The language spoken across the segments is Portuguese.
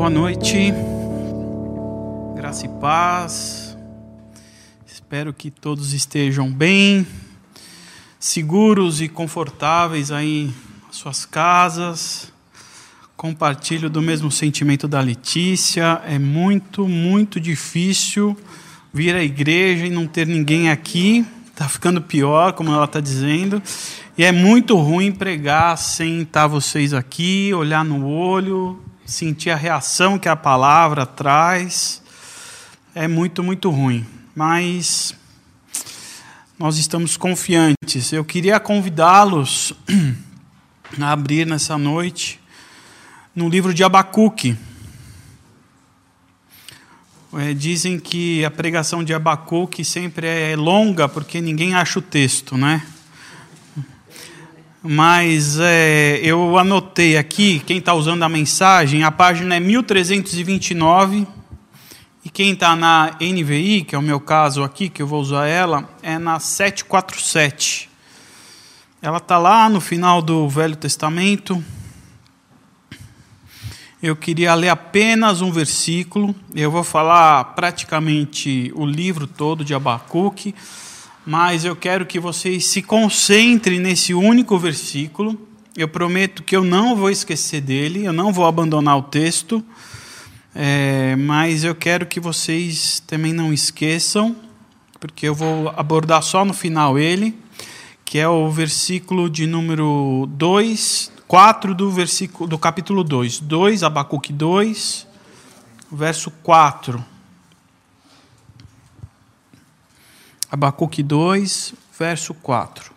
Boa noite, graça e paz. Espero que todos estejam bem, seguros e confortáveis aí nas suas casas. Compartilho do mesmo sentimento da Letícia. É muito, muito difícil vir à igreja e não ter ninguém aqui. Está ficando pior, como ela está dizendo. E é muito ruim pregar sem estar vocês aqui, olhar no olho, sentir a reação que a palavra traz. É muito, muito ruim. Mas nós estamos confiantes. Eu queria convidá-los a abrir nessa noite no livro de Abacuque. É, dizem que a pregação de Abacuque sempre é longa porque ninguém acha o texto, né? Mas é, eu anotei aqui, quem está usando a mensagem, a página é 1329. E quem está na NVI, que é o meu caso aqui, que eu vou usar ela, é na 747. Ela está lá no final do Velho Testamento. Eu queria ler apenas um versículo. Eu vou falar praticamente o livro todo de Abacuque mas eu quero que vocês se concentrem nesse único versículo. Eu prometo que eu não vou esquecer dele, eu não vou abandonar o texto, é, mas eu quero que vocês também não esqueçam, porque eu vou abordar só no final ele, que é o versículo de número 2, 4 do, versículo, do capítulo 2. 2, Abacuque 2, verso 4. Abacuque 2, verso 4.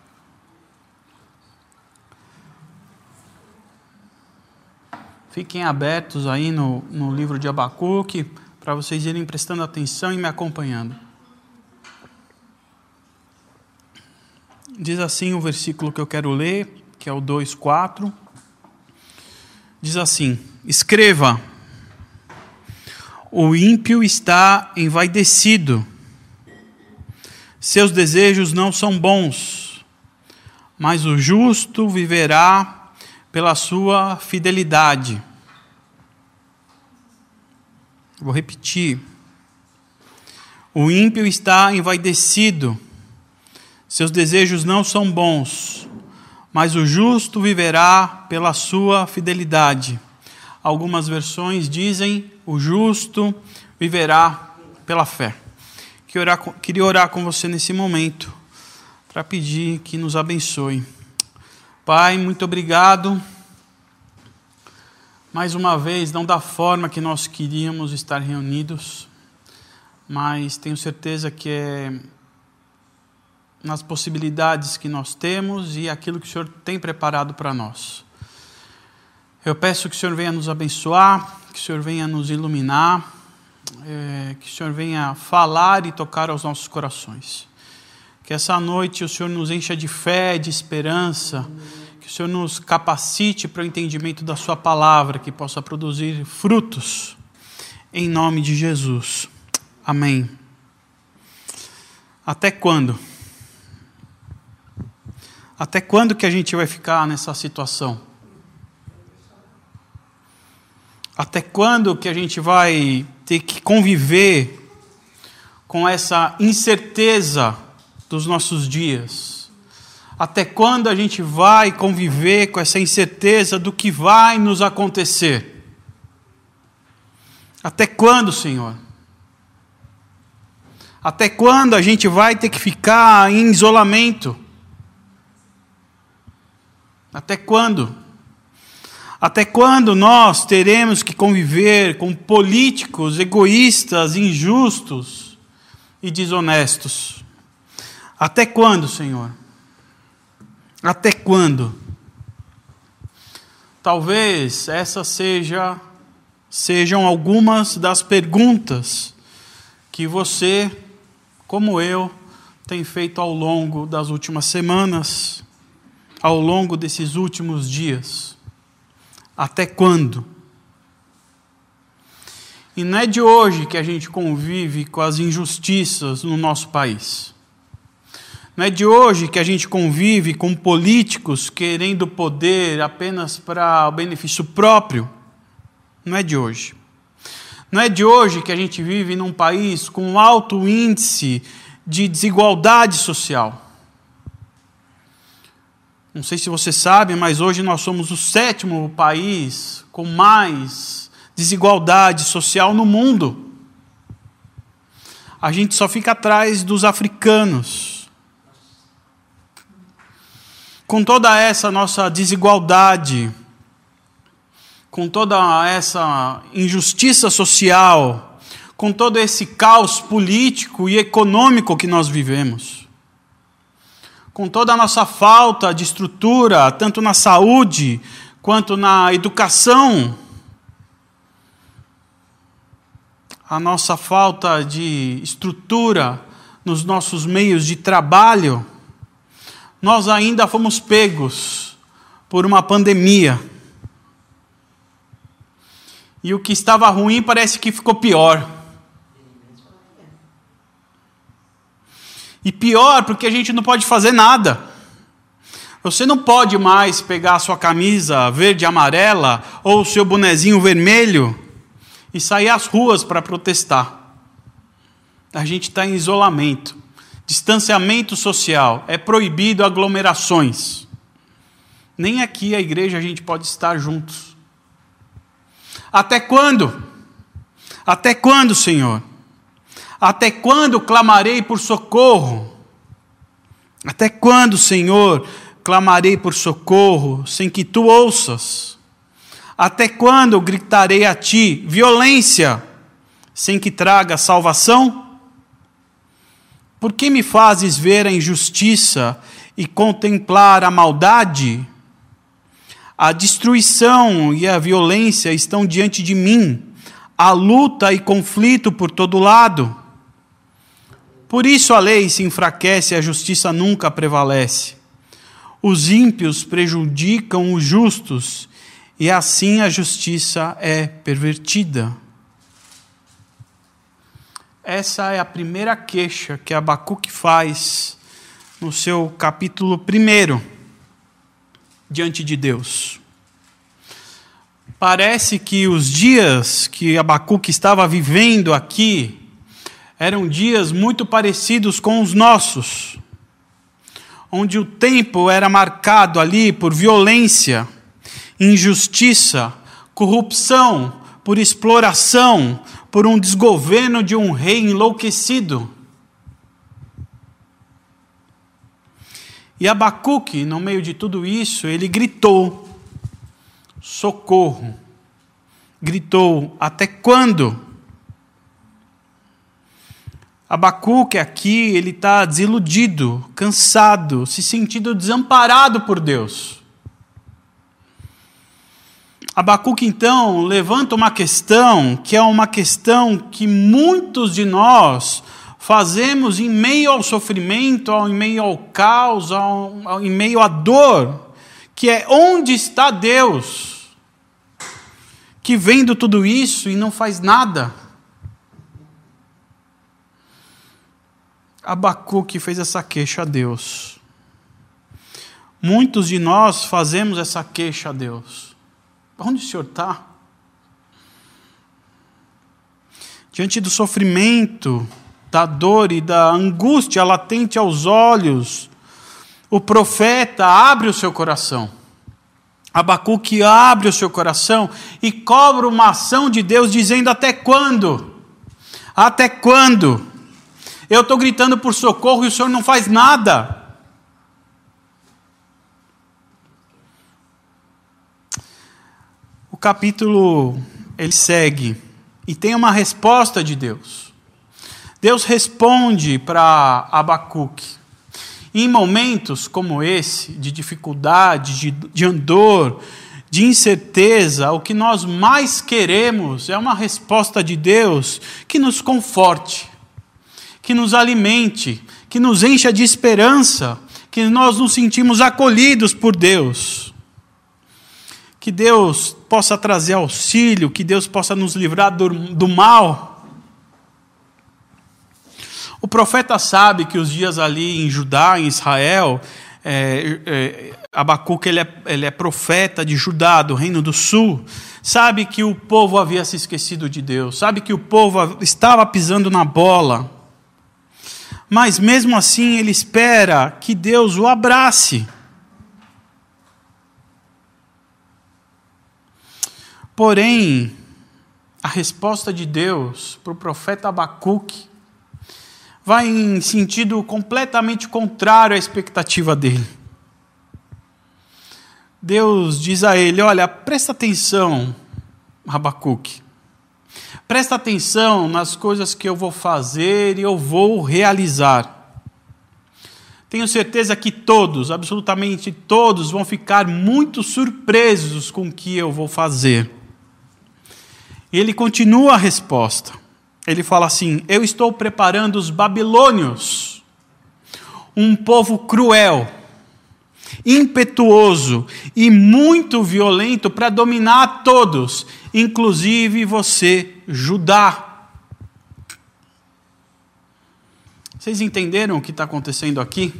Fiquem abertos aí no, no livro de Abacuque para vocês irem prestando atenção e me acompanhando. Diz assim o versículo que eu quero ler, que é o 2:4. Diz assim: Escreva: O ímpio está envaidecido seus desejos não são bons, mas o justo viverá pela sua fidelidade. Vou repetir. O ímpio está envaidecido, seus desejos não são bons, mas o justo viverá pela sua fidelidade. Algumas versões dizem: o justo viverá pela fé. Queria orar, queria orar com você nesse momento, para pedir que nos abençoe. Pai, muito obrigado. Mais uma vez, não da forma que nós queríamos estar reunidos, mas tenho certeza que é nas possibilidades que nós temos e aquilo que o Senhor tem preparado para nós. Eu peço que o Senhor venha nos abençoar, que o Senhor venha nos iluminar é, que o Senhor venha falar e tocar aos nossos corações. Que essa noite o Senhor nos encha de fé, de esperança, que o Senhor nos capacite para o entendimento da Sua palavra, que possa produzir frutos, em nome de Jesus. Amém. Até quando? Até quando que a gente vai ficar nessa situação? Até quando que a gente vai ter que conviver com essa incerteza dos nossos dias? Até quando a gente vai conviver com essa incerteza do que vai nos acontecer? Até quando, Senhor? Até quando a gente vai ter que ficar em isolamento? Até quando? Até quando nós teremos que conviver com políticos egoístas, injustos e desonestos? Até quando, Senhor? Até quando? Talvez essas seja, sejam algumas das perguntas que você, como eu, tem feito ao longo das últimas semanas, ao longo desses últimos dias. Até quando? E não é de hoje que a gente convive com as injustiças no nosso país. Não é de hoje que a gente convive com políticos querendo poder apenas para o benefício próprio. Não é de hoje. Não é de hoje que a gente vive num país com alto índice de desigualdade social. Não sei se você sabe, mas hoje nós somos o sétimo país com mais desigualdade social no mundo. A gente só fica atrás dos africanos. Com toda essa nossa desigualdade, com toda essa injustiça social, com todo esse caos político e econômico que nós vivemos, com toda a nossa falta de estrutura, tanto na saúde quanto na educação, a nossa falta de estrutura nos nossos meios de trabalho, nós ainda fomos pegos por uma pandemia e o que estava ruim parece que ficou pior. E pior porque a gente não pode fazer nada. Você não pode mais pegar a sua camisa verde e amarela ou o seu bonezinho vermelho e sair às ruas para protestar. A gente está em isolamento, distanciamento social, é proibido aglomerações. Nem aqui a igreja a gente pode estar juntos. Até quando? Até quando, Senhor? Até quando clamarei por socorro? Até quando, Senhor, clamarei por socorro sem que tu ouças? Até quando gritarei a ti violência sem que traga salvação? Por que me fazes ver a injustiça e contemplar a maldade? A destruição e a violência estão diante de mim, a luta e conflito por todo lado. Por isso a lei se enfraquece e a justiça nunca prevalece. Os ímpios prejudicam os justos e assim a justiça é pervertida. Essa é a primeira queixa que Abacuque faz no seu capítulo primeiro diante de Deus. Parece que os dias que Abacuque estava vivendo aqui eram dias muito parecidos com os nossos, onde o tempo era marcado ali por violência, injustiça, corrupção, por exploração, por um desgoverno de um rei enlouquecido. E Abacuque, no meio de tudo isso, ele gritou: socorro. Gritou: até quando? Abacuque aqui, ele está desiludido, cansado, se sentindo desamparado por Deus. Abacuque então levanta uma questão que é uma questão que muitos de nós fazemos em meio ao sofrimento, em meio ao caos, em meio à dor, que é onde está Deus, que vendo tudo isso e não faz nada. Abacuque fez essa queixa a Deus. Muitos de nós fazemos essa queixa a Deus. Onde o Senhor está? Diante do sofrimento, da dor e da angústia latente aos olhos, o profeta abre o seu coração. Abacuque abre o seu coração e cobra uma ação de Deus, dizendo: Até quando? Até quando? Eu estou gritando por socorro e o Senhor não faz nada. O capítulo ele segue e tem uma resposta de Deus. Deus responde para Abacuque. Em momentos como esse, de dificuldade, de, de andor, de incerteza, o que nós mais queremos é uma resposta de Deus que nos conforte, que nos alimente, que nos encha de esperança, que nós nos sentimos acolhidos por Deus. Que Deus possa trazer auxílio, que Deus possa nos livrar do, do mal. O profeta sabe que os dias ali em Judá, em Israel, é, é, Abacuque ele é, ele é profeta de Judá, do reino do sul, sabe que o povo havia se esquecido de Deus, sabe que o povo estava pisando na bola, mas mesmo assim ele espera que Deus o abrace. Porém, a resposta de Deus para o profeta Abacuque vai em sentido completamente contrário à expectativa dele. Deus diz a ele: Olha, presta atenção, Abacuque. Presta atenção nas coisas que eu vou fazer e eu vou realizar. Tenho certeza que todos, absolutamente todos, vão ficar muito surpresos com o que eu vou fazer. Ele continua a resposta. Ele fala assim: Eu estou preparando os babilônios, um povo cruel, impetuoso e muito violento para dominar todos, inclusive você, Judá. Vocês entenderam o que está acontecendo aqui?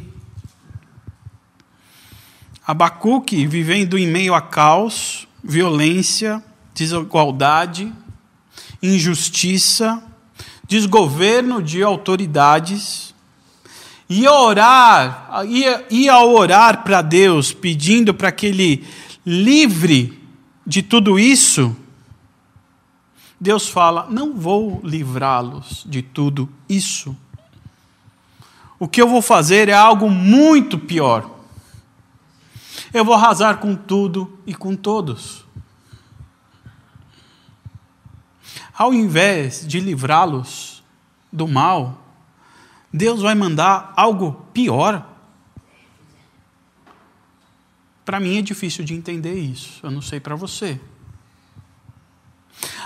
Abacuque vivendo em meio a caos, violência, desigualdade, injustiça, desgoverno de autoridades, e orar, ia, ia orar para Deus, pedindo para que Ele livre de tudo isso, Deus fala: não vou livrá-los de tudo isso. O que eu vou fazer é algo muito pior. Eu vou arrasar com tudo e com todos. Ao invés de livrá-los do mal, Deus vai mandar algo pior. Para mim é difícil de entender isso, eu não sei para você.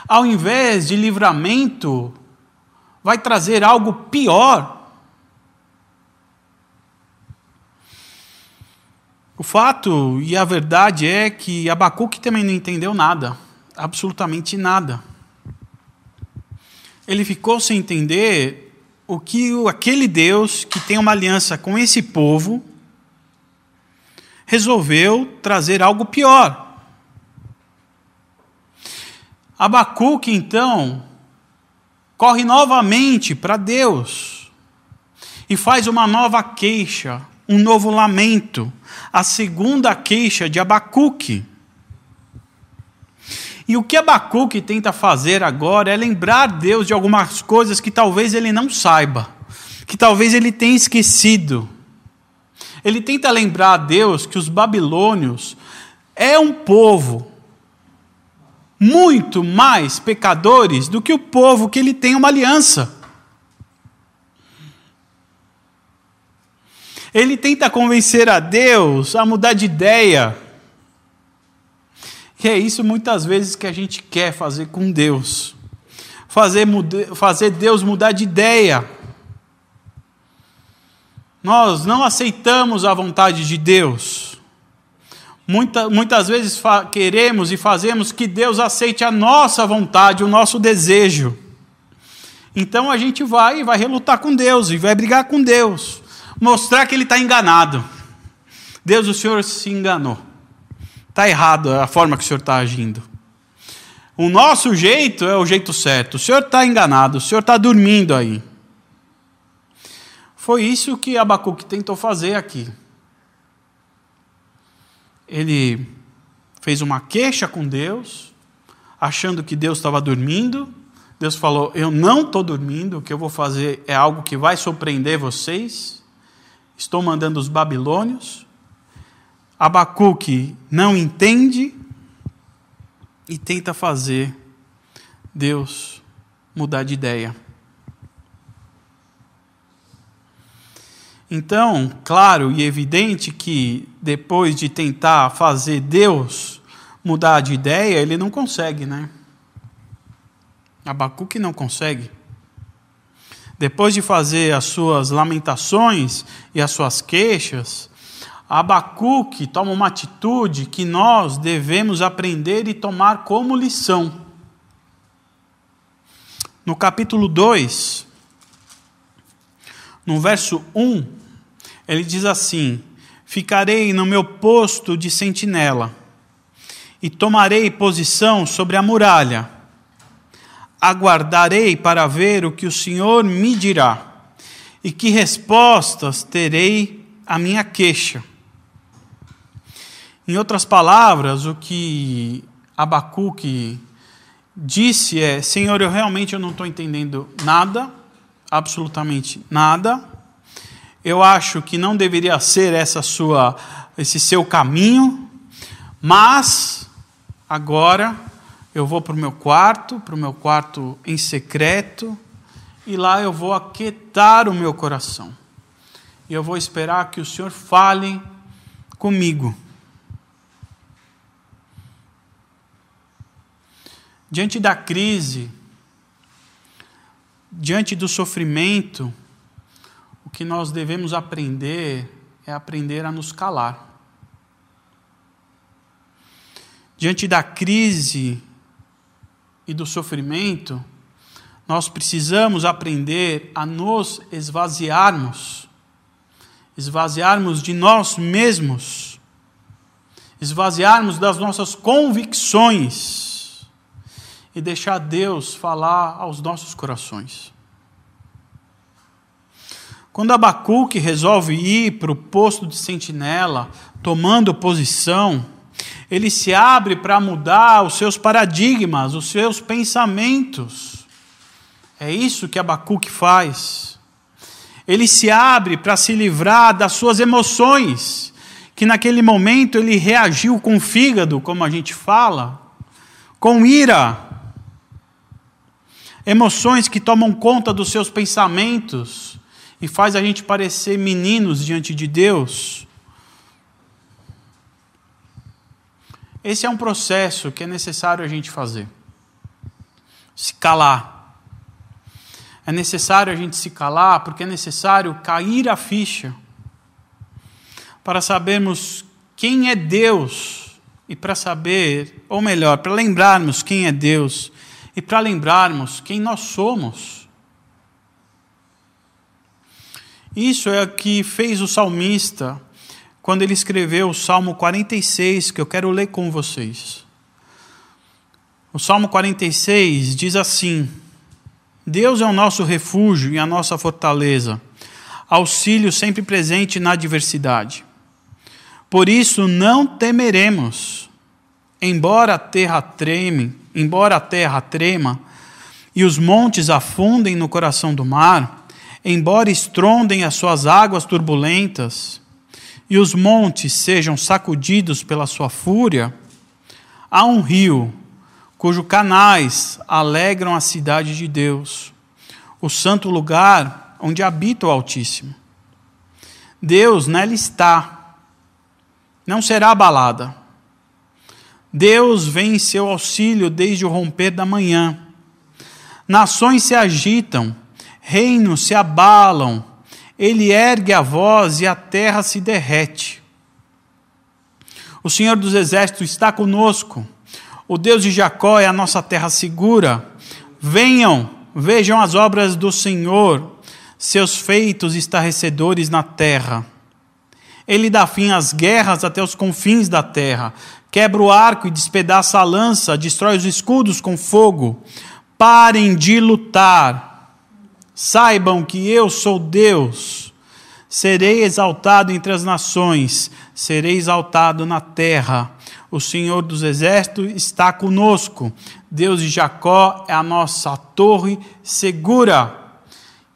Ao invés de livramento, vai trazer algo pior. O fato e a verdade é que Abacuque também não entendeu nada, absolutamente nada ele ficou sem entender o que aquele Deus que tem uma aliança com esse povo resolveu trazer algo pior. Abacuque, então, corre novamente para Deus e faz uma nova queixa, um novo lamento, a segunda queixa de Abacuque. E o que Abacuque tenta fazer agora é lembrar Deus de algumas coisas que talvez ele não saiba, que talvez ele tenha esquecido. Ele tenta lembrar a Deus que os babilônios é um povo muito mais pecadores do que o povo que ele tem uma aliança. Ele tenta convencer a Deus a mudar de ideia e é isso muitas vezes que a gente quer fazer com Deus. Fazer, fazer Deus mudar de ideia. Nós não aceitamos a vontade de Deus. Muita, muitas vezes queremos e fazemos que Deus aceite a nossa vontade, o nosso desejo. Então a gente vai e vai relutar com Deus e vai brigar com Deus, mostrar que ele está enganado. Deus, o Senhor se enganou. Está errado a forma que o senhor está agindo. O nosso jeito é o jeito certo. O senhor está enganado, o senhor está dormindo aí. Foi isso que Abacuque tentou fazer aqui. Ele fez uma queixa com Deus, achando que Deus estava dormindo. Deus falou: Eu não estou dormindo, o que eu vou fazer é algo que vai surpreender vocês. Estou mandando os babilônios. Abacuque não entende e tenta fazer Deus mudar de ideia. Então, claro e evidente que depois de tentar fazer Deus mudar de ideia, ele não consegue, né? Abacuque não consegue. Depois de fazer as suas lamentações e as suas queixas, Abacuque toma uma atitude que nós devemos aprender e tomar como lição. No capítulo 2, no verso 1, ele diz assim: ficarei no meu posto de sentinela e tomarei posição sobre a muralha. Aguardarei para ver o que o Senhor me dirá e que respostas terei à minha queixa. Em outras palavras, o que Abacuque disse é: Senhor, eu realmente eu não estou entendendo nada, absolutamente nada. Eu acho que não deveria ser essa sua, esse seu caminho, mas agora eu vou para o meu quarto, para o meu quarto em secreto, e lá eu vou aquietar o meu coração. E eu vou esperar que o Senhor fale comigo. Diante da crise, diante do sofrimento, o que nós devemos aprender é aprender a nos calar. Diante da crise e do sofrimento, nós precisamos aprender a nos esvaziarmos, esvaziarmos de nós mesmos, esvaziarmos das nossas convicções e deixar Deus falar aos nossos corações. Quando Abacuque resolve ir para o posto de sentinela, tomando posição, ele se abre para mudar os seus paradigmas, os seus pensamentos. É isso que Abacuque faz. Ele se abre para se livrar das suas emoções, que naquele momento ele reagiu com fígado, como a gente fala, com ira. Emoções que tomam conta dos seus pensamentos e faz a gente parecer meninos diante de Deus. Esse é um processo que é necessário a gente fazer. Se calar. É necessário a gente se calar porque é necessário cair a ficha para sabermos quem é Deus e para saber, ou melhor, para lembrarmos quem é Deus e para lembrarmos quem nós somos. Isso é o que fez o salmista quando ele escreveu o Salmo 46, que eu quero ler com vocês. O Salmo 46 diz assim: Deus é o nosso refúgio e a nossa fortaleza, auxílio sempre presente na adversidade. Por isso não temeremos, embora a terra treme, embora a terra trema e os montes afundem no coração do mar, embora estrondem as suas águas turbulentas e os montes sejam sacudidos pela sua fúria, há um rio cujos canais alegram a cidade de Deus, o santo lugar onde habita o Altíssimo. Deus nela está, não será abalada. Deus vem em seu auxílio desde o romper da manhã. Nações se agitam, reinos se abalam, ele ergue a voz e a terra se derrete. O Senhor dos Exércitos está conosco, o Deus de Jacó é a nossa terra segura. Venham, vejam as obras do Senhor, seus feitos estarrecedores na terra. Ele dá fim às guerras até os confins da terra, quebra o arco e despedaça a lança, destrói os escudos com fogo. Parem de lutar Saibam que eu sou Deus. Serei exaltado entre as nações, serei exaltado na terra. O Senhor dos Exércitos está conosco. Deus de Jacó é a nossa torre segura.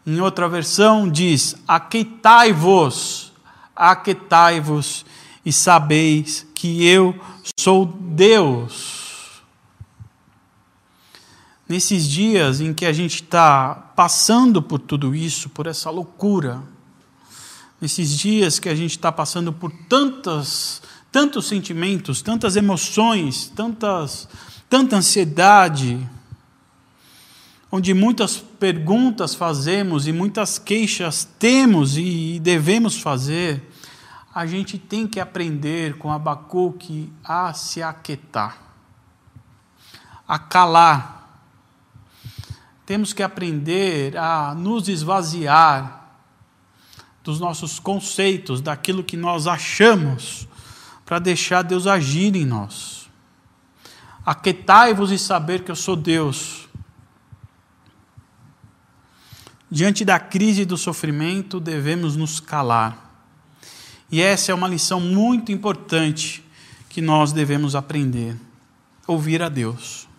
Em outra versão diz: Aqueitai-vos, aqueitai-vos e sabeis que eu sou Deus nesses dias em que a gente está passando por tudo isso, por essa loucura, nesses dias que a gente está passando por tantas, tantos sentimentos, tantas emoções, tantas, tanta ansiedade, onde muitas perguntas fazemos e muitas queixas temos e devemos fazer, a gente tem que aprender com Abacuque a se aquietar, a calar temos que aprender a nos esvaziar dos nossos conceitos, daquilo que nós achamos, para deixar Deus agir em nós. Aquetai-vos e saber que eu sou Deus. Diante da crise e do sofrimento, devemos nos calar. E essa é uma lição muito importante que nós devemos aprender: ouvir a Deus.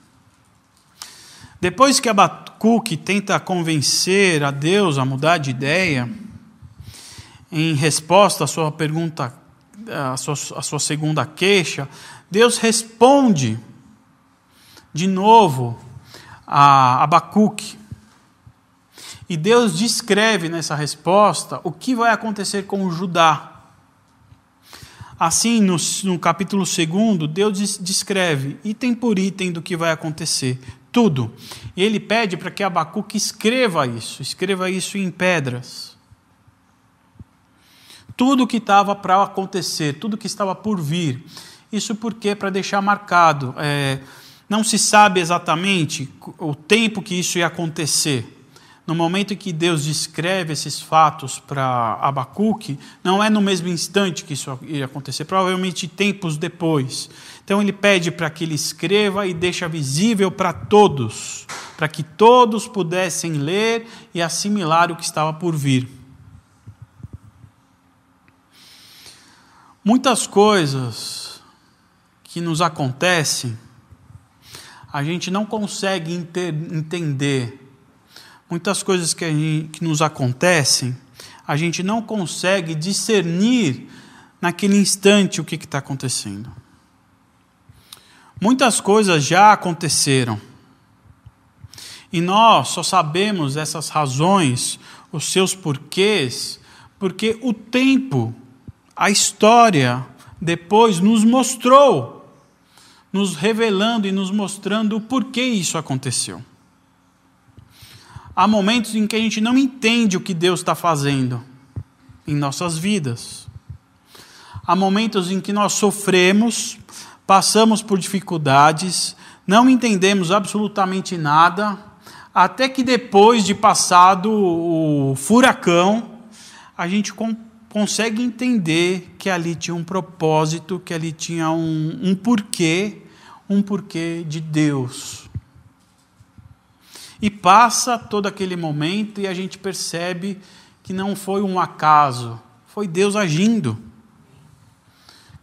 Depois que Abacuque tenta convencer a Deus a mudar de ideia, em resposta à sua pergunta, à sua, à sua segunda queixa, Deus responde de novo a Abacuque. E Deus descreve nessa resposta o que vai acontecer com Judá. Assim, no, no capítulo 2, Deus descreve item por item do que vai acontecer tudo. E ele pede para que Abacuque escreva isso, escreva isso em pedras. Tudo que estava para acontecer, tudo que estava por vir. Isso porque para deixar marcado. É, não se sabe exatamente o tempo que isso ia acontecer. No momento em que Deus descreve esses fatos para Abacuque, não é no mesmo instante que isso ia acontecer, provavelmente tempos depois. Então ele pede para que ele escreva e deixa visível para todos, para que todos pudessem ler e assimilar o que estava por vir. Muitas coisas que nos acontecem, a gente não consegue entender muitas coisas que, gente, que nos acontecem, a gente não consegue discernir naquele instante o que está acontecendo. Muitas coisas já aconteceram. E nós só sabemos essas razões, os seus porquês, porque o tempo, a história, depois nos mostrou, nos revelando e nos mostrando o porquê isso aconteceu. Há momentos em que a gente não entende o que Deus está fazendo em nossas vidas. Há momentos em que nós sofremos, passamos por dificuldades, não entendemos absolutamente nada, até que depois de passado o furacão, a gente consegue entender que ali tinha um propósito, que ali tinha um, um porquê, um porquê de Deus. E passa todo aquele momento e a gente percebe que não foi um acaso, foi Deus agindo.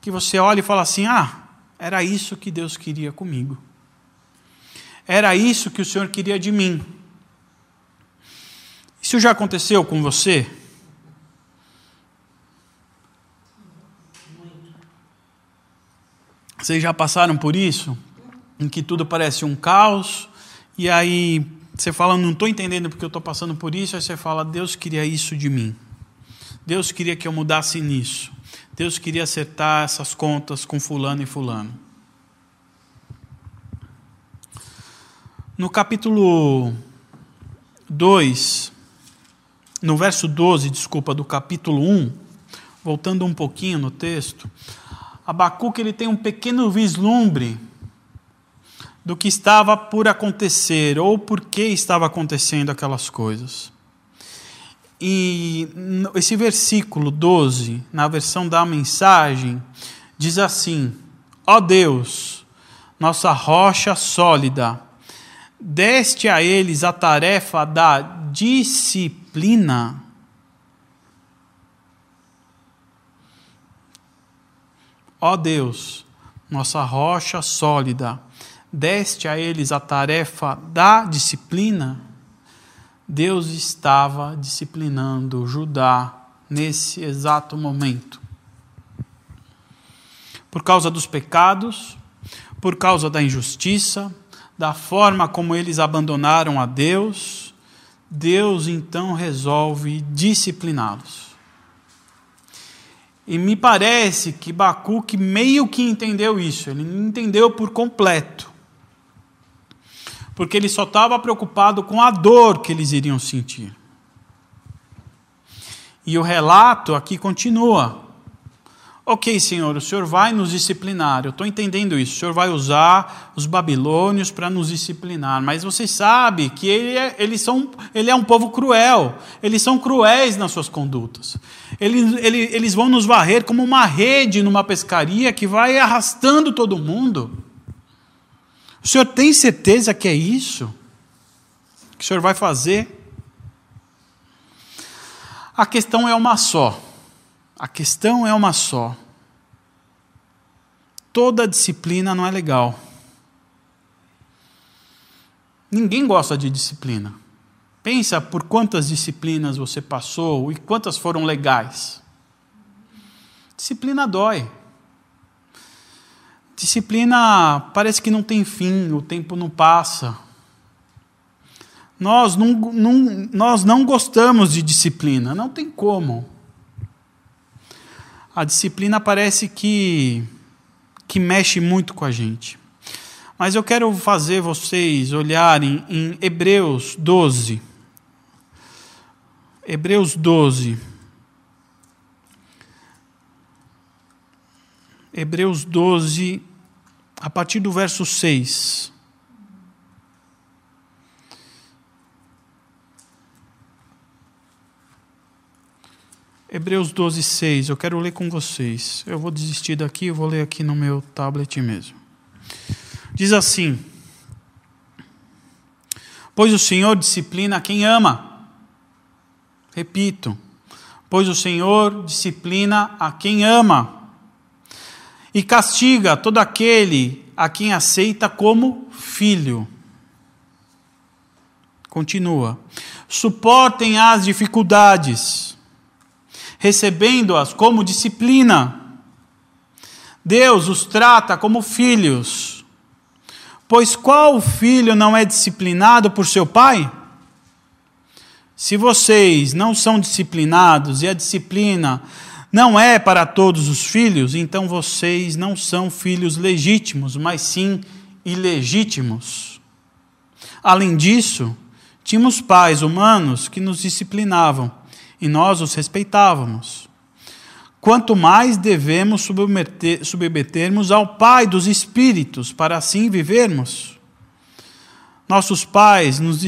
Que você olha e fala assim: ah, era isso que Deus queria comigo. Era isso que o Senhor queria de mim. Isso já aconteceu com você? Vocês já passaram por isso? Em que tudo parece um caos, e aí você fala, não estou entendendo porque eu estou passando por isso, aí você fala, Deus queria isso de mim. Deus queria que eu mudasse nisso. Deus queria acertar essas contas com fulano e fulano. No capítulo 2, no verso 12, desculpa, do capítulo 1, voltando um pouquinho no texto, Abacuque ele tem um pequeno vislumbre do que estava por acontecer ou por que estava acontecendo aquelas coisas. E esse versículo 12, na versão da mensagem, diz assim: Ó oh Deus, nossa rocha sólida, deste a eles a tarefa da disciplina. Ó oh Deus, nossa rocha sólida, deste a eles a tarefa da disciplina, Deus estava disciplinando Judá nesse exato momento. Por causa dos pecados, por causa da injustiça, da forma como eles abandonaram a Deus, Deus então resolve discipliná-los. E me parece que Bacuque meio que entendeu isso, ele não entendeu por completo porque ele só estava preocupado com a dor que eles iriam sentir. E o relato aqui continua. Ok, Senhor, o Senhor vai nos disciplinar, eu estou entendendo isso. O Senhor vai usar os babilônios para nos disciplinar, mas você sabe que ele é, eles são, ele é um povo cruel, eles são cruéis nas suas condutas. Eles, eles, eles vão nos varrer como uma rede numa pescaria que vai arrastando todo mundo. O Senhor tem certeza que é isso? Que o Senhor vai fazer? A questão é uma só. A questão é uma só. Toda disciplina não é legal. Ninguém gosta de disciplina. Pensa por quantas disciplinas você passou e quantas foram legais. Disciplina dói. Disciplina parece que não tem fim, o tempo não passa. Nós não, não, nós não gostamos de disciplina, não tem como a disciplina parece que, que mexe muito com a gente. Mas eu quero fazer vocês olharem em Hebreus 12. Hebreus 12. Hebreus 12, a partir do verso 6. Hebreus 12, 6. Eu quero ler com vocês. Eu vou desistir daqui, eu vou ler aqui no meu tablet mesmo. Diz assim: Pois o Senhor disciplina quem ama. Repito. Pois o Senhor disciplina a quem ama. E castiga todo aquele a quem aceita como filho. Continua. Suportem as dificuldades recebendo-as como disciplina. Deus os trata como filhos. Pois qual filho não é disciplinado por seu pai? Se vocês não são disciplinados e a disciplina não é para todos os filhos, então vocês não são filhos legítimos, mas sim ilegítimos. Além disso, tínhamos pais humanos que nos disciplinavam e nós os respeitávamos. Quanto mais devemos submeter, submetermos ao Pai dos Espíritos, para assim vivermos. Nossos pais nos,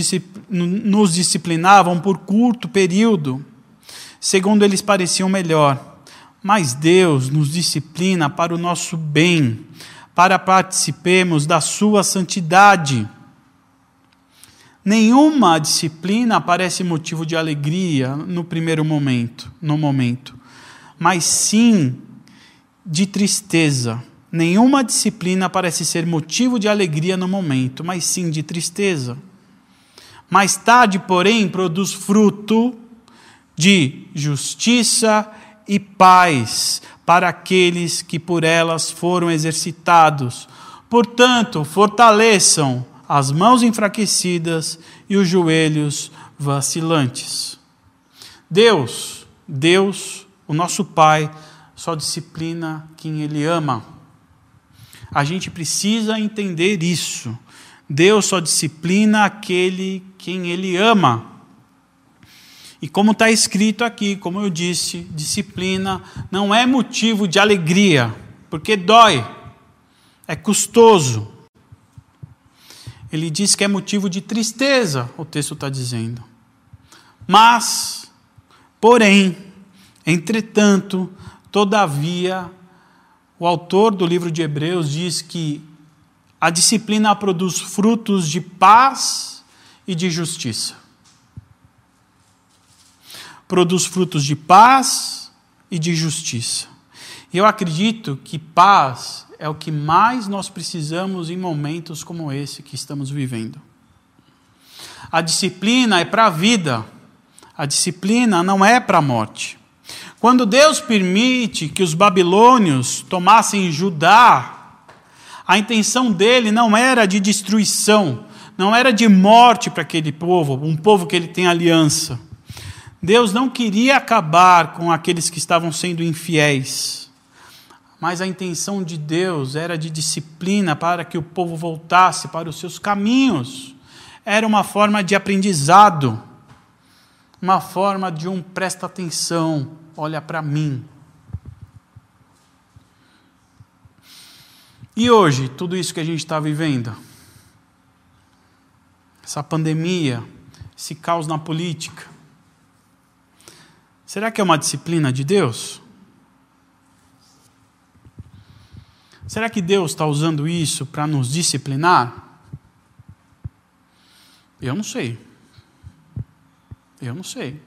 nos disciplinavam por curto período, segundo eles pareciam melhor, mas Deus nos disciplina para o nosso bem, para participemos da Sua santidade. Nenhuma disciplina parece motivo de alegria no primeiro momento, no momento, mas sim de tristeza. Nenhuma disciplina parece ser motivo de alegria no momento, mas sim de tristeza. Mais tarde, porém, produz fruto de justiça e paz para aqueles que por elas foram exercitados. Portanto, fortaleçam as mãos enfraquecidas e os joelhos vacilantes. Deus, Deus, o nosso Pai, só disciplina quem Ele ama. A gente precisa entender isso. Deus só disciplina aquele quem Ele ama. E como está escrito aqui, como eu disse, disciplina não é motivo de alegria, porque dói, é custoso, ele diz que é motivo de tristeza, o texto está dizendo. Mas, porém, entretanto, todavia, o autor do livro de Hebreus diz que a disciplina produz frutos de paz e de justiça. Produz frutos de paz e de justiça. Eu acredito que paz é o que mais nós precisamos em momentos como esse que estamos vivendo. A disciplina é para a vida, a disciplina não é para a morte. Quando Deus permite que os babilônios tomassem Judá, a intenção dele não era de destruição, não era de morte para aquele povo, um povo que ele tem aliança. Deus não queria acabar com aqueles que estavam sendo infiéis mas a intenção de Deus era de disciplina para que o povo voltasse para os seus caminhos. Era uma forma de aprendizado, uma forma de um presta atenção, olha para mim. E hoje, tudo isso que a gente está vivendo, essa pandemia, esse caos na política, será que é uma disciplina de Deus? Será que Deus está usando isso para nos disciplinar? Eu não sei. Eu não sei.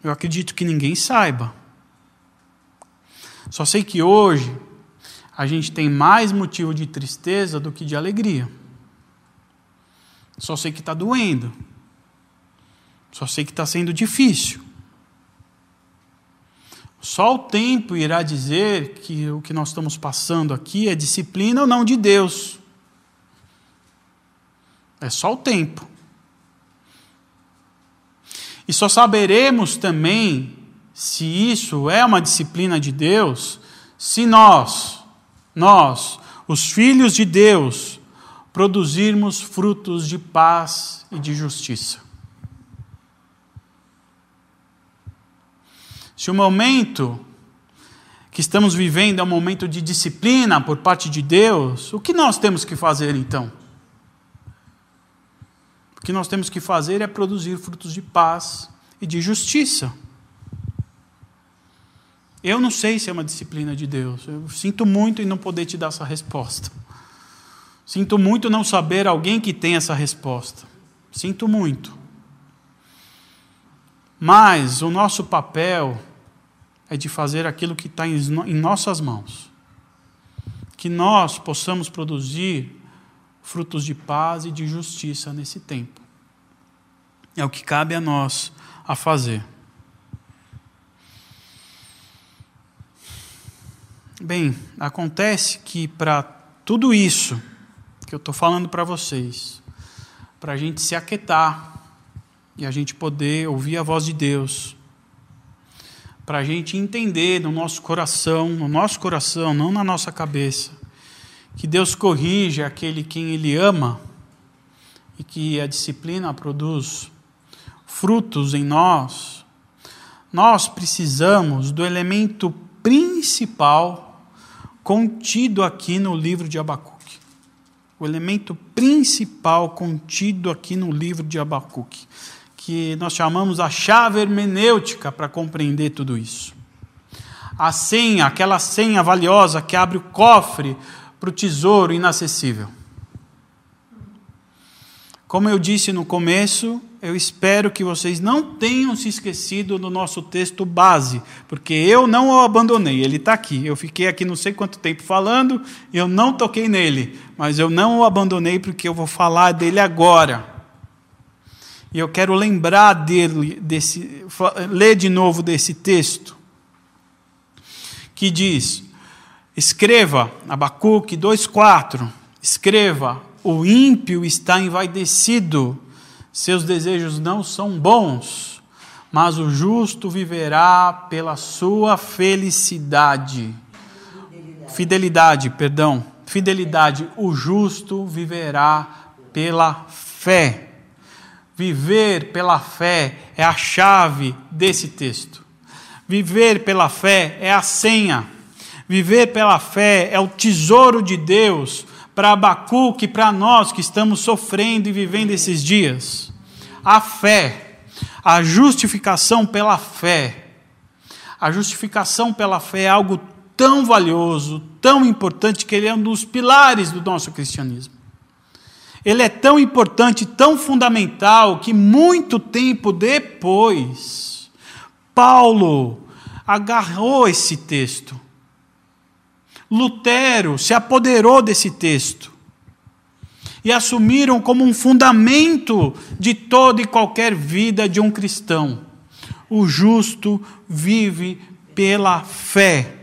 Eu acredito que ninguém saiba. Só sei que hoje a gente tem mais motivo de tristeza do que de alegria. Só sei que está doendo. Só sei que está sendo difícil. Só o tempo irá dizer que o que nós estamos passando aqui é disciplina ou não de Deus. É só o tempo. E só saberemos também se isso é uma disciplina de Deus se nós, nós, os filhos de Deus, produzirmos frutos de paz e de justiça. Se o momento que estamos vivendo é um momento de disciplina por parte de Deus, o que nós temos que fazer então? O que nós temos que fazer é produzir frutos de paz e de justiça. Eu não sei se é uma disciplina de Deus. Eu sinto muito em não poder te dar essa resposta. Sinto muito não saber alguém que tem essa resposta. Sinto muito. Mas o nosso papel é de fazer aquilo que está em nossas mãos. Que nós possamos produzir frutos de paz e de justiça nesse tempo. É o que cabe a nós a fazer. Bem, acontece que para tudo isso que eu estou falando para vocês, para a gente se aquietar e a gente poder ouvir a voz de Deus, para a gente entender no nosso coração, no nosso coração, não na nossa cabeça, que Deus corrige aquele quem Ele ama e que a disciplina produz frutos em nós, nós precisamos do elemento principal contido aqui no livro de Abacuque. O elemento principal contido aqui no livro de Abacuque, que nós chamamos a chave hermenêutica para compreender tudo isso. A senha, aquela senha valiosa que abre o cofre para o tesouro inacessível. Como eu disse no começo, eu espero que vocês não tenham se esquecido do nosso texto base, porque eu não o abandonei, ele está aqui. Eu fiquei aqui não sei quanto tempo falando, eu não toquei nele, mas eu não o abandonei porque eu vou falar dele agora. E eu quero lembrar dele, desse, ler de novo desse texto, que diz: escreva, Abacuque 2,4, escreva o ímpio está envaidecido, seus desejos não são bons, mas o justo viverá pela sua felicidade. Fidelidade, Fidelidade perdão. Fidelidade, o justo viverá pela fé. Viver pela fé é a chave desse texto. Viver pela fé é a senha. Viver pela fé é o tesouro de Deus para Abacuque, para nós que estamos sofrendo e vivendo esses dias. A fé, a justificação pela fé. A justificação pela fé é algo tão valioso, tão importante, que ele é um dos pilares do nosso cristianismo. Ele é tão importante, tão fundamental, que muito tempo depois, Paulo agarrou esse texto Lutero se apoderou desse texto e assumiram como um fundamento de toda e qualquer vida de um cristão. O justo vive pela fé.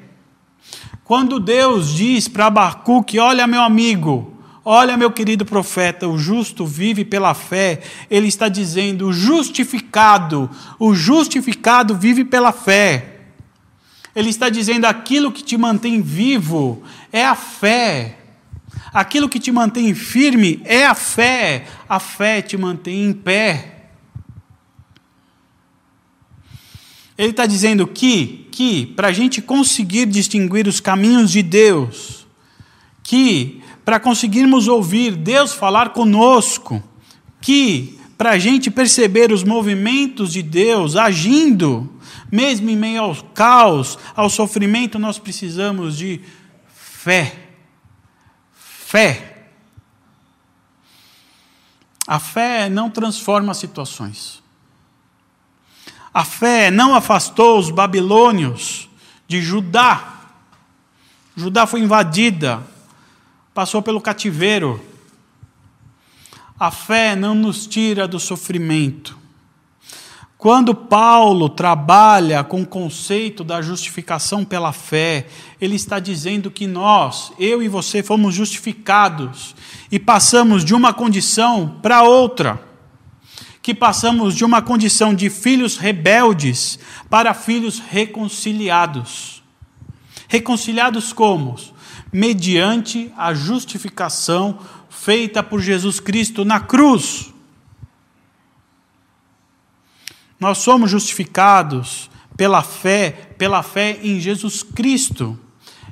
Quando Deus diz para Abacuque: Olha, meu amigo, olha, meu querido profeta, o justo vive pela fé, ele está dizendo: o justificado, o justificado vive pela fé. Ele está dizendo: aquilo que te mantém vivo é a fé. Aquilo que te mantém firme é a fé. A fé te mantém em pé. Ele está dizendo que, que para a gente conseguir distinguir os caminhos de Deus, que para conseguirmos ouvir Deus falar conosco, que para a gente perceber os movimentos de Deus agindo, mesmo em meio ao caos, ao sofrimento, nós precisamos de fé. Fé. A fé não transforma situações. A fé não afastou os babilônios de Judá. Judá foi invadida passou pelo cativeiro. A fé não nos tira do sofrimento. Quando Paulo trabalha com o conceito da justificação pela fé, ele está dizendo que nós, eu e você, fomos justificados e passamos de uma condição para outra. Que passamos de uma condição de filhos rebeldes para filhos reconciliados. Reconciliados como? Mediante a justificação feita por Jesus Cristo na cruz. Nós somos justificados pela fé, pela fé em Jesus Cristo.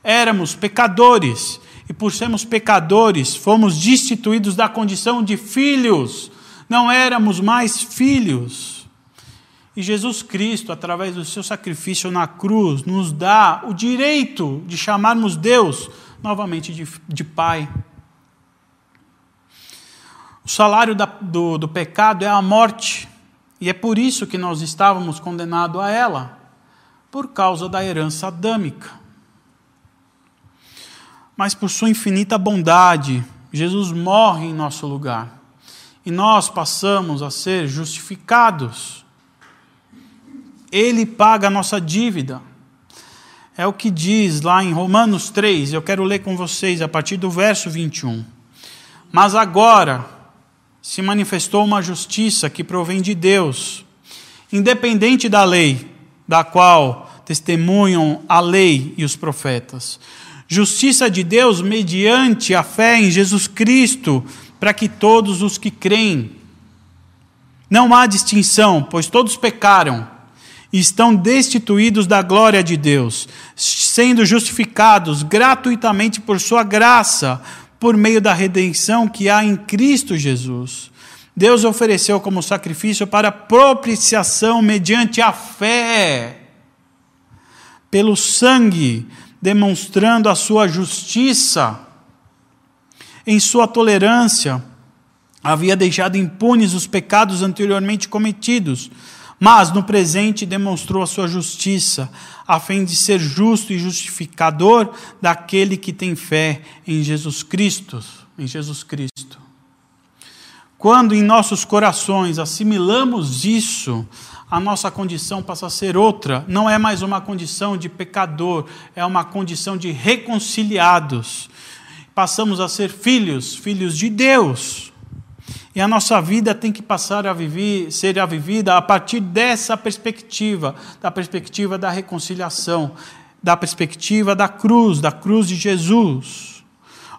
Éramos pecadores e por sermos pecadores, fomos destituídos da condição de filhos. Não éramos mais filhos. E Jesus Cristo, através do seu sacrifício na cruz, nos dá o direito de chamarmos Deus novamente de, de pai. O salário da, do, do pecado é a morte, e é por isso que nós estávamos condenados a ela, por causa da herança adâmica. Mas por sua infinita bondade, Jesus morre em nosso lugar, e nós passamos a ser justificados. Ele paga a nossa dívida. É o que diz lá em Romanos 3, eu quero ler com vocês a partir do verso 21. Mas agora se manifestou uma justiça que provém de Deus, independente da lei, da qual testemunham a lei e os profetas. Justiça de Deus mediante a fé em Jesus Cristo, para que todos os que creem. Não há distinção, pois todos pecaram estão destituídos da glória de Deus, sendo justificados gratuitamente por Sua graça, por meio da redenção que há em Cristo Jesus. Deus ofereceu como sacrifício para propiciação mediante a fé, pelo sangue, demonstrando a sua justiça. Em sua tolerância, havia deixado impunes os pecados anteriormente cometidos mas no presente demonstrou a sua justiça, a fim de ser justo e justificador daquele que tem fé em Jesus Cristo, em Jesus Cristo. Quando em nossos corações assimilamos isso, a nossa condição passa a ser outra, não é mais uma condição de pecador, é uma condição de reconciliados. Passamos a ser filhos, filhos de Deus. E a nossa vida tem que passar a viver, ser a vivida a partir dessa perspectiva, da perspectiva da reconciliação, da perspectiva da cruz, da cruz de Jesus.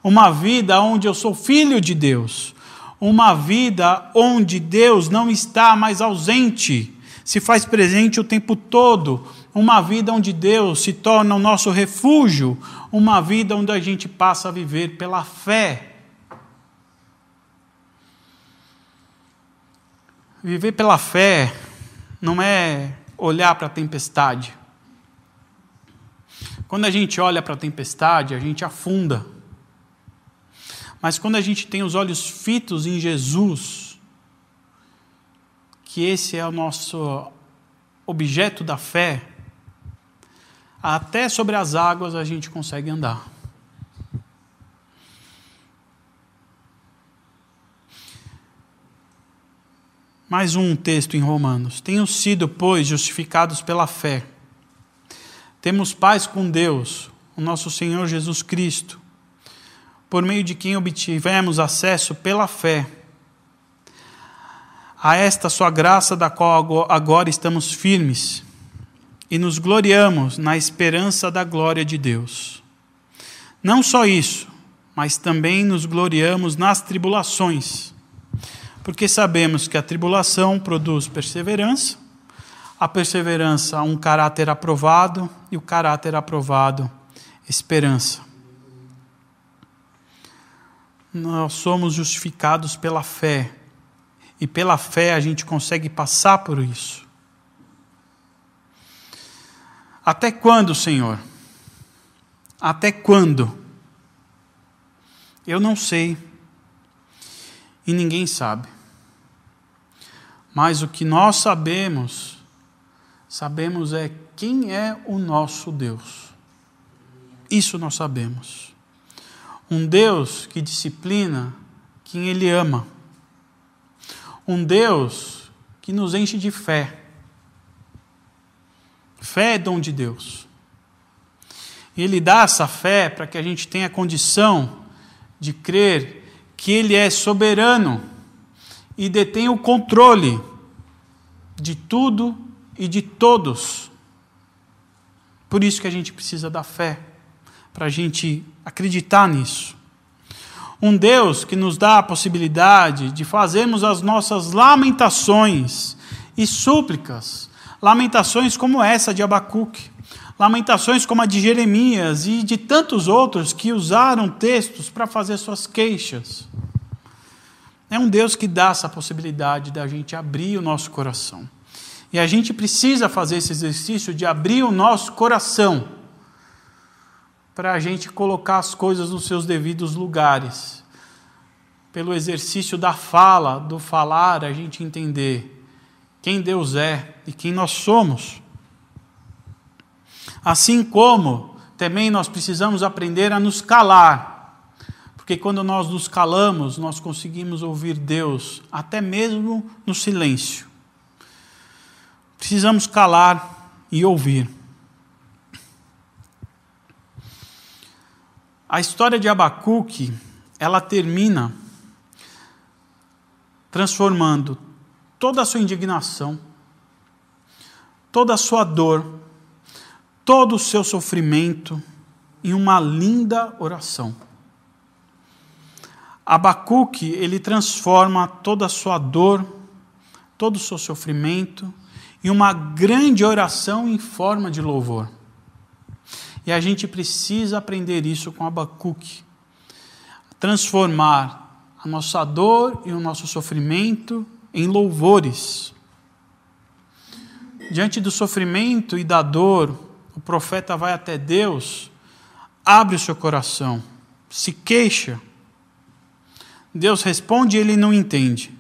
Uma vida onde eu sou filho de Deus, uma vida onde Deus não está mais ausente, se faz presente o tempo todo, uma vida onde Deus se torna o nosso refúgio, uma vida onde a gente passa a viver pela fé Viver pela fé não é olhar para a tempestade. Quando a gente olha para a tempestade, a gente afunda. Mas quando a gente tem os olhos fitos em Jesus, que esse é o nosso objeto da fé, até sobre as águas a gente consegue andar. Mais um texto em Romanos. Tenham sido, pois, justificados pela fé. Temos paz com Deus, o nosso Senhor Jesus Cristo, por meio de quem obtivemos acesso pela fé a esta sua graça, da qual agora estamos firmes e nos gloriamos na esperança da glória de Deus. Não só isso, mas também nos gloriamos nas tribulações porque sabemos que a tribulação produz perseverança, a perseverança, um caráter aprovado, e o caráter aprovado, esperança. nós somos justificados pela fé. E pela fé a gente consegue passar por isso. Até quando, Senhor? Até quando? Eu não sei. E ninguém sabe. Mas o que nós sabemos, sabemos é quem é o nosso Deus. Isso nós sabemos. Um Deus que disciplina quem Ele ama. Um Deus que nos enche de fé. Fé é dom de Deus. E Ele dá essa fé para que a gente tenha condição de crer que Ele é soberano e detém o controle de tudo e de todos. Por isso que a gente precisa da fé, para a gente acreditar nisso. Um Deus que nos dá a possibilidade de fazermos as nossas lamentações e súplicas, lamentações como essa de Abacuque, lamentações como a de Jeremias e de tantos outros que usaram textos para fazer suas queixas. É um Deus que dá essa possibilidade da gente abrir o nosso coração. E a gente precisa fazer esse exercício de abrir o nosso coração para a gente colocar as coisas nos seus devidos lugares. Pelo exercício da fala, do falar, a gente entender quem Deus é e quem nós somos. Assim como também nós precisamos aprender a nos calar, porque quando nós nos calamos, nós conseguimos ouvir Deus, até mesmo no silêncio. Precisamos calar e ouvir. A história de Abacuque, ela termina transformando toda a sua indignação, toda a sua dor, todo o seu sofrimento em uma linda oração. Abacuque, ele transforma toda a sua dor, todo o seu sofrimento em uma grande oração em forma de louvor. E a gente precisa aprender isso com Abacuque. Transformar a nossa dor e o nosso sofrimento em louvores. Diante do sofrimento e da dor, o profeta vai até Deus, abre o seu coração, se queixa. Deus responde e ele não entende.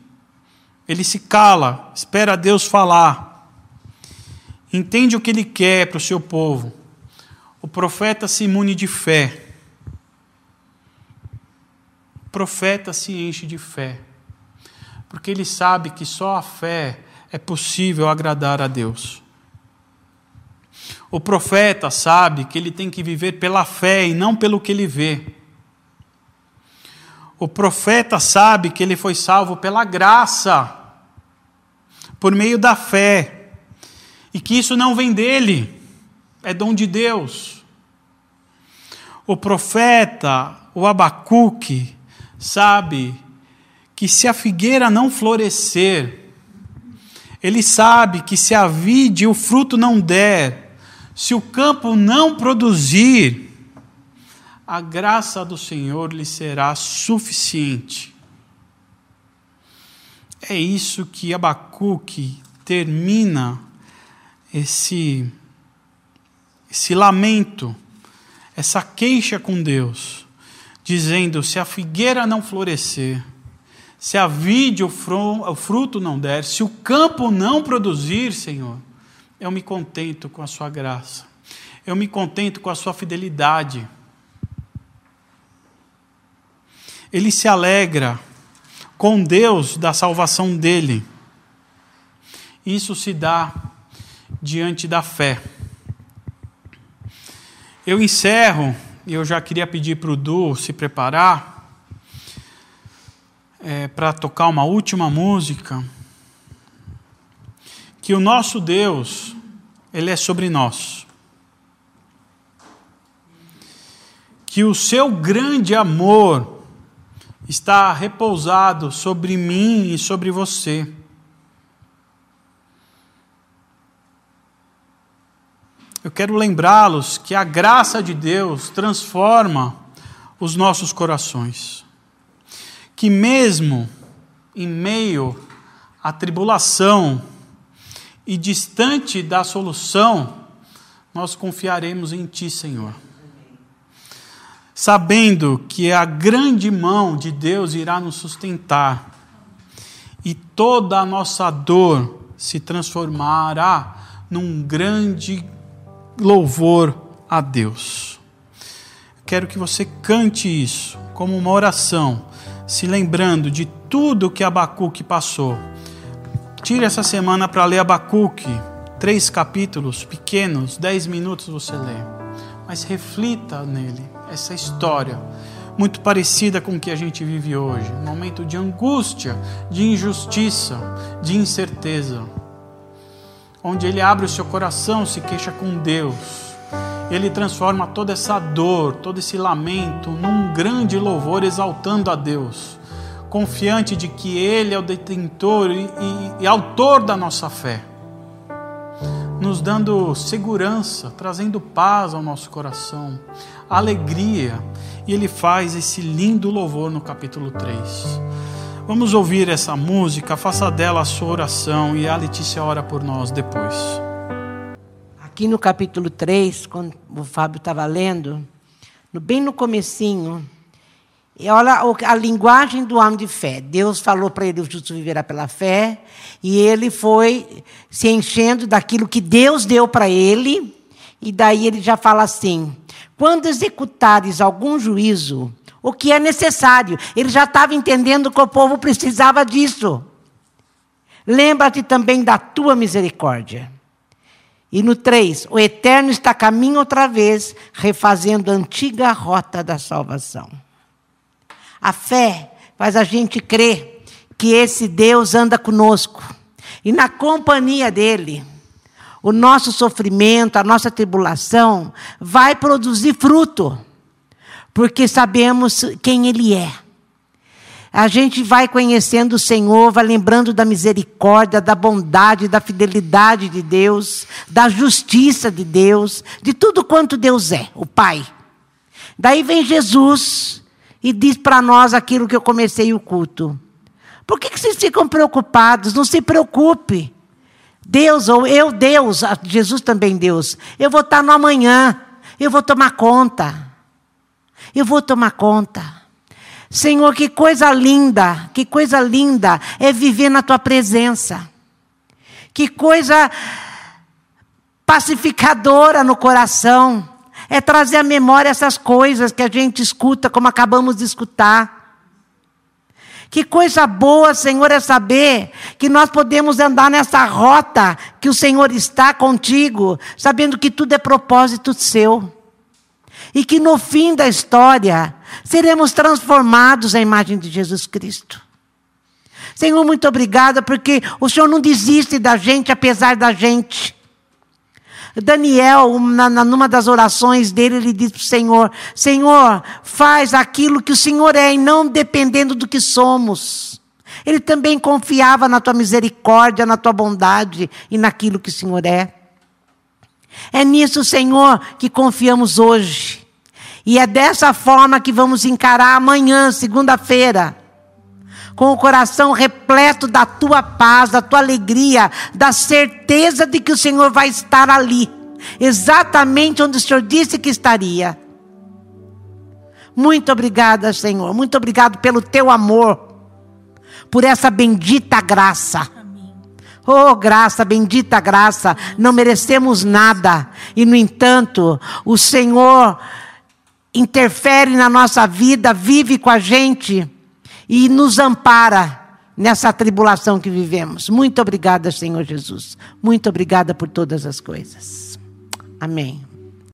Ele se cala, espera Deus falar. Entende o que ele quer para o seu povo o profeta se imune de fé. O profeta se enche de fé. Porque ele sabe que só a fé é possível agradar a Deus. O profeta sabe que ele tem que viver pela fé e não pelo que ele vê. O profeta sabe que ele foi salvo pela graça, por meio da fé, e que isso não vem dele é dom de Deus. O profeta, o Abacuque, sabe que se a figueira não florescer, ele sabe que se a vide o fruto não der, se o campo não produzir, a graça do Senhor lhe será suficiente. É isso que Abacuque termina esse esse lamento, essa queixa com Deus, dizendo: se a figueira não florescer, se a vide o fruto não der, se o campo não produzir, Senhor, eu me contento com a Sua graça, eu me contento com a Sua fidelidade. Ele se alegra com Deus da salvação dele. Isso se dá diante da fé. Eu encerro, e eu já queria pedir para o Du se preparar é, para tocar uma última música. Que o nosso Deus, Ele é sobre nós. Que o seu grande amor está repousado sobre mim e sobre você. eu quero lembrá-los que a graça de Deus transforma os nossos corações. que mesmo em meio à tribulação e distante da solução, nós confiaremos em Ti, Senhor. Sabendo que a grande mão de Deus irá nos sustentar e toda a nossa dor se transformará num grande louvor a Deus. Quero que você cante isso como uma oração, se lembrando de tudo que Abacuque passou. Tire essa semana para ler Abacuque, três capítulos pequenos, dez minutos você lê. Mas reflita nele, essa história, muito parecida com o que a gente vive hoje um momento de angústia, de injustiça, de incerteza. Onde ele abre o seu coração, se queixa com Deus. Ele transforma toda essa dor, todo esse lamento, num grande louvor, exaltando a Deus, confiante de que Ele é o detentor e, e, e autor da nossa fé nos dando segurança, trazendo paz ao nosso coração, alegria. E ele faz esse lindo louvor no capítulo 3. Vamos ouvir essa música, faça dela a sua oração e a Letícia ora por nós depois. Aqui no capítulo 3, quando o Fábio estava lendo, bem no comecinho, e olha a linguagem do homem de fé. Deus falou para ele: o justo viverá pela fé. E ele foi se enchendo daquilo que Deus deu para ele. E daí ele já fala assim: quando executares algum juízo, o que é necessário. Ele já estava entendendo que o povo precisava disso. Lembra-te também da tua misericórdia. E no 3, o Eterno está caminho outra vez, refazendo a antiga rota da salvação. A fé faz a gente crer que esse Deus anda conosco. E na companhia dele, o nosso sofrimento, a nossa tribulação vai produzir fruto, porque sabemos quem ele é. A gente vai conhecendo o Senhor, vai lembrando da misericórdia, da bondade, da fidelidade de Deus, da justiça de Deus, de tudo quanto Deus é, o Pai. Daí vem Jesus e diz para nós aquilo que eu comecei o culto. Por que, que vocês ficam preocupados? Não se preocupe. Deus, ou eu, Deus, Jesus também Deus, eu vou estar no amanhã, eu vou tomar conta. Eu vou tomar conta. Senhor, que coisa linda, que coisa linda é viver na tua presença. Que coisa pacificadora no coração é trazer à memória essas coisas que a gente escuta, como acabamos de escutar. Que coisa boa, Senhor, é saber que nós podemos andar nessa rota que o Senhor está contigo, sabendo que tudo é propósito seu. E que no fim da história seremos transformados à imagem de Jesus Cristo. Senhor, muito obrigada, porque o Senhor não desiste da gente, apesar da gente. Daniel, na, numa das orações dele, ele diz para o Senhor: Senhor, faz aquilo que o Senhor é e não dependendo do que somos. Ele também confiava na tua misericórdia, na tua bondade e naquilo que o Senhor é. É nisso, Senhor, que confiamos hoje. E é dessa forma que vamos encarar amanhã, segunda-feira com o coração repleto da tua paz, da tua alegria, da certeza de que o Senhor vai estar ali, exatamente onde o Senhor disse que estaria. Muito obrigada, Senhor. Muito obrigado pelo teu amor, por essa bendita graça. Oh, graça, bendita graça, não merecemos nada, e no entanto, o Senhor interfere na nossa vida, vive com a gente e nos ampara nessa tribulação que vivemos. Muito obrigada, Senhor Jesus. Muito obrigada por todas as coisas. Amém.